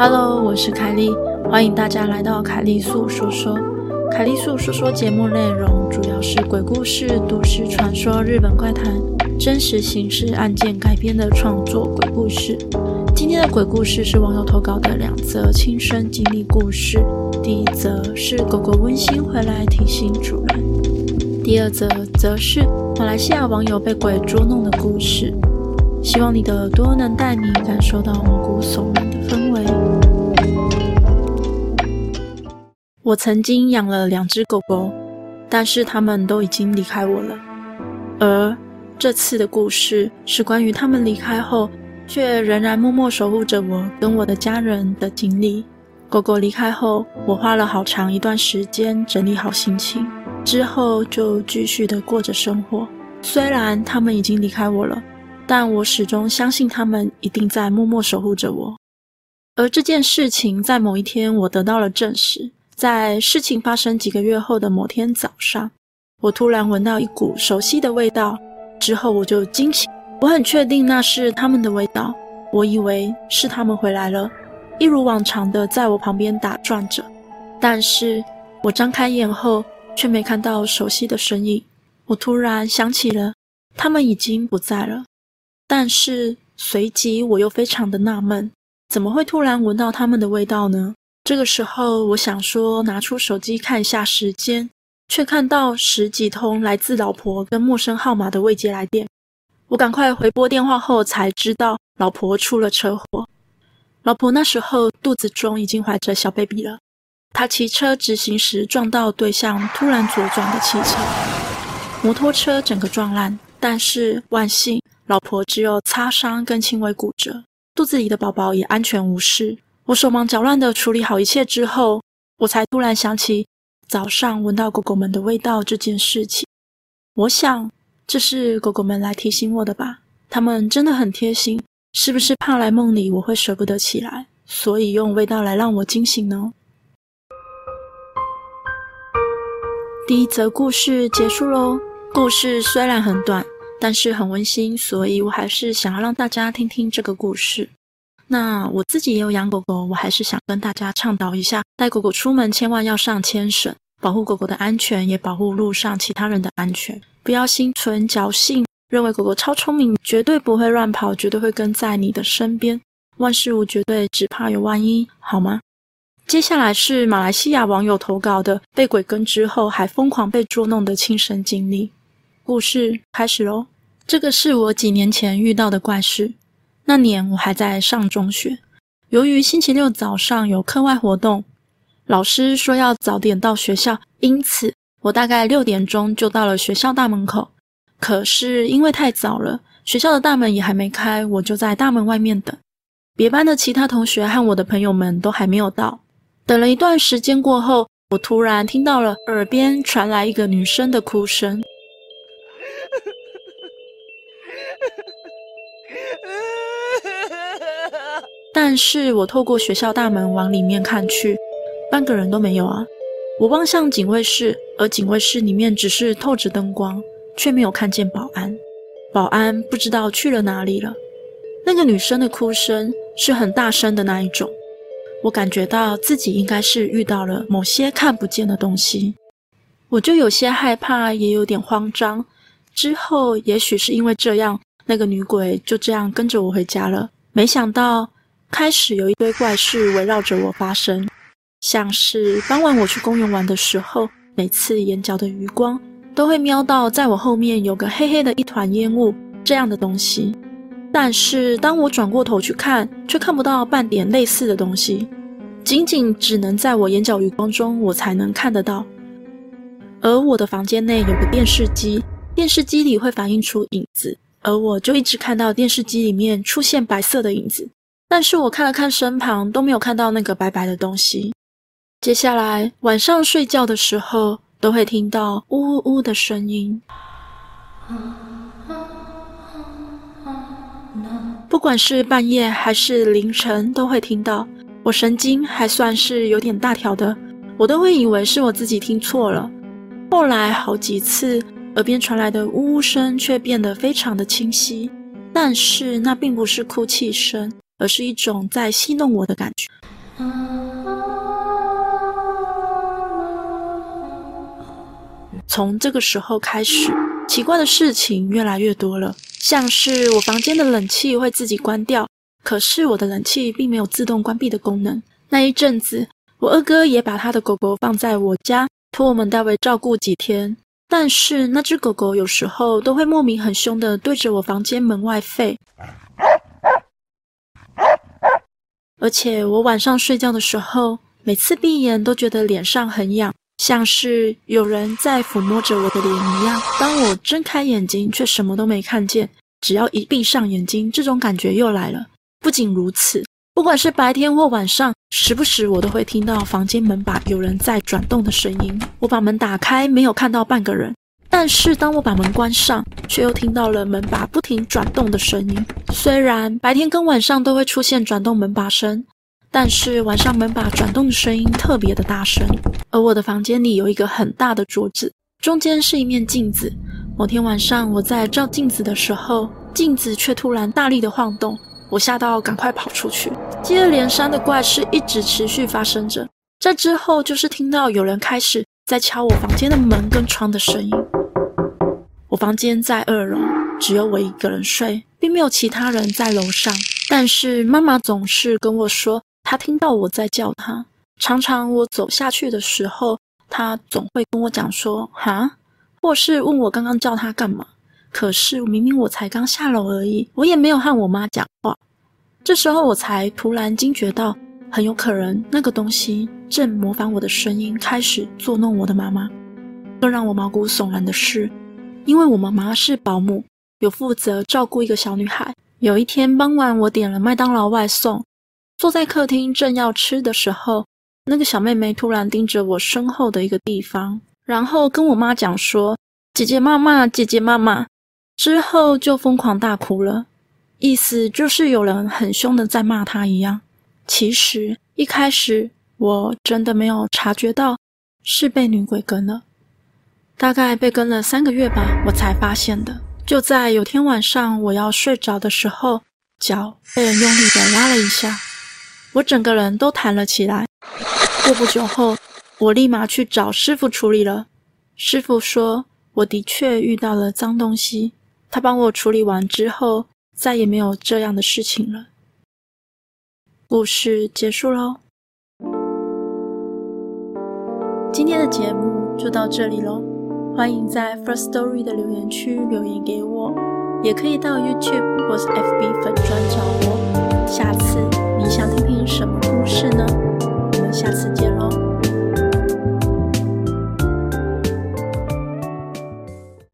Hello，我是凯莉，欢迎大家来到凯莉素说说。凯莉素说说节目内容主要是鬼故事、都市传说、日本怪谈、真实刑事案件改编的创作鬼故事。今天的鬼故事是网友投稿的两则亲身经历故事。第一则是狗狗温馨回来提醒主人，第二则则是马来西亚网友被鬼捉弄的故事。希望你的耳朵能带你感受到毛骨悚然的氛围。我曾经养了两只狗狗，但是它们都已经离开我了。而这次的故事是关于它们离开后，却仍然默默守护着我跟我的家人的经历。狗狗离开后，我花了好长一段时间整理好心情，之后就继续的过着生活。虽然它们已经离开我了。但我始终相信他们一定在默默守护着我。而这件事情在某一天我得到了证实。在事情发生几个月后的某天早上，我突然闻到一股熟悉的味道，之后我就惊醒。我很确定那是他们的味道，我以为是他们回来了，一如往常的在我旁边打转着。但是我张开眼后却没看到熟悉的身影。我突然想起了，他们已经不在了。但是随即我又非常的纳闷，怎么会突然闻到他们的味道呢？这个时候，我想说拿出手机看一下时间，却看到十几通来自老婆跟陌生号码的未接来电。我赶快回拨电话后，才知道老婆出了车祸。老婆那时候肚子中已经怀着小 baby 了。她骑车直行时撞到对向突然左转的汽车，摩托车整个撞烂，但是万幸。老婆只有擦伤跟轻微骨折，肚子里的宝宝也安全无事。我手忙脚乱地处理好一切之后，我才突然想起早上闻到狗狗们的味道这件事情。我想，这是狗狗们来提醒我的吧？它们真的很贴心，是不是怕来梦里我会舍不得起来，所以用味道来让我惊醒呢？第一则故事结束喽。故事虽然很短。但是很温馨，所以我还是想要让大家听听这个故事。那我自己也有养狗狗，我还是想跟大家倡导一下：带狗狗出门千万要上牵绳，保护狗狗的安全，也保护路上其他人的安全。不要心存侥幸，认为狗狗超聪明，绝对不会乱跑，绝对会跟在你的身边。万事无绝对，只怕有万一，好吗？接下来是马来西亚网友投稿的被鬼跟之后还疯狂被捉弄的亲身经历。故事开始喽！这个是我几年前遇到的怪事。那年我还在上中学，由于星期六早上有课外活动，老师说要早点到学校，因此我大概六点钟就到了学校大门口。可是因为太早了，学校的大门也还没开，我就在大门外面等。别班的其他同学和我的朋友们都还没有到。等了一段时间过后，我突然听到了耳边传来一个女生的哭声。但是我透过学校大门往里面看去，半个人都没有啊！我望向警卫室，而警卫室里面只是透着灯光，却没有看见保安。保安不知道去了哪里了。那个女生的哭声是很大声的那一种，我感觉到自己应该是遇到了某些看不见的东西，我就有些害怕，也有点慌张。之后，也许是因为这样，那个女鬼就这样跟着我回家了。没想到，开始有一堆怪事围绕着我发生，像是傍晚我去公园玩的时候，每次眼角的余光都会瞄到在我后面有个黑黑的一团烟雾这样的东西。但是当我转过头去看，却看不到半点类似的东西，仅仅只能在我眼角余光中我才能看得到。而我的房间内有个电视机。电视机里会反映出影子，而我就一直看到电视机里面出现白色的影子，但是我看了看身旁都没有看到那个白白的东西。接下来晚上睡觉的时候都会听到呜呜呜的声音，不管是半夜还是凌晨都会听到。我神经还算是有点大条的，我都会以为是我自己听错了。后来好几次。耳边传来的呜呜声却变得非常的清晰，但是那并不是哭泣声，而是一种在戏弄我的感觉。从这个时候开始，奇怪的事情越来越多了，像是我房间的冷气会自己关掉，可是我的冷气并没有自动关闭的功能。那一阵子，我二哥也把他的狗狗放在我家，托我们代为照顾几天。但是那只狗狗有时候都会莫名很凶的对着我房间门外吠。而且我晚上睡觉的时候，每次闭眼都觉得脸上很痒，像是有人在抚摸着我的脸一样。当我睁开眼睛，却什么都没看见。只要一闭上眼睛，这种感觉又来了。不仅如此，不管是白天或晚上，时不时我都会听到房间门把有人在转动的声音。我把门打开，没有看到半个人。但是当我把门关上，却又听到了门把不停转动的声音。虽然白天跟晚上都会出现转动门把声，但是晚上门把转动的声音特别的大声。而我的房间里有一个很大的桌子，中间是一面镜子。某天晚上我在照镜子的时候，镜子却突然大力的晃动，我吓到赶快跑出去。接二连三的怪事一直持续发生着，在之后就是听到有人开始在敲我房间的门跟窗的声音。我房间在二楼，只有我一个人睡，并没有其他人在楼上。但是妈妈总是跟我说，她听到我在叫她。常常我走下去的时候，她总会跟我讲说：“哈”，或是问我刚刚叫她干嘛。可是明明我才刚下楼而已，我也没有和我妈讲话。这时候我才突然惊觉到，很有可能那个东西正模仿我的声音，开始作弄我的妈妈。更让我毛骨悚然的是，因为我妈妈是保姆，有负责照顾一个小女孩。有一天傍晚，我点了麦当劳外送，坐在客厅正要吃的时候，那个小妹妹突然盯着我身后的一个地方，然后跟我妈讲说：“姐姐妈妈，姐姐妈妈。”之后就疯狂大哭了，意思就是有人很凶的在骂他一样。其实一开始我真的没有察觉到是被女鬼跟了。大概被跟了三个月吧，我才发现的。就在有天晚上，我要睡着的时候，脚被人用力的拉了一下，我整个人都弹了起来。过不久后，我立马去找师傅处理了。师傅说，我的确遇到了脏东西。他帮我处理完之后再也没有这样的事情了。故事结束喽今天的节目就到这里喽欢迎在 first story 的留言区留言给我也可以到 youtube 或是 fb 粉专找我。下次你想听听什么故事呢？我们下次见喽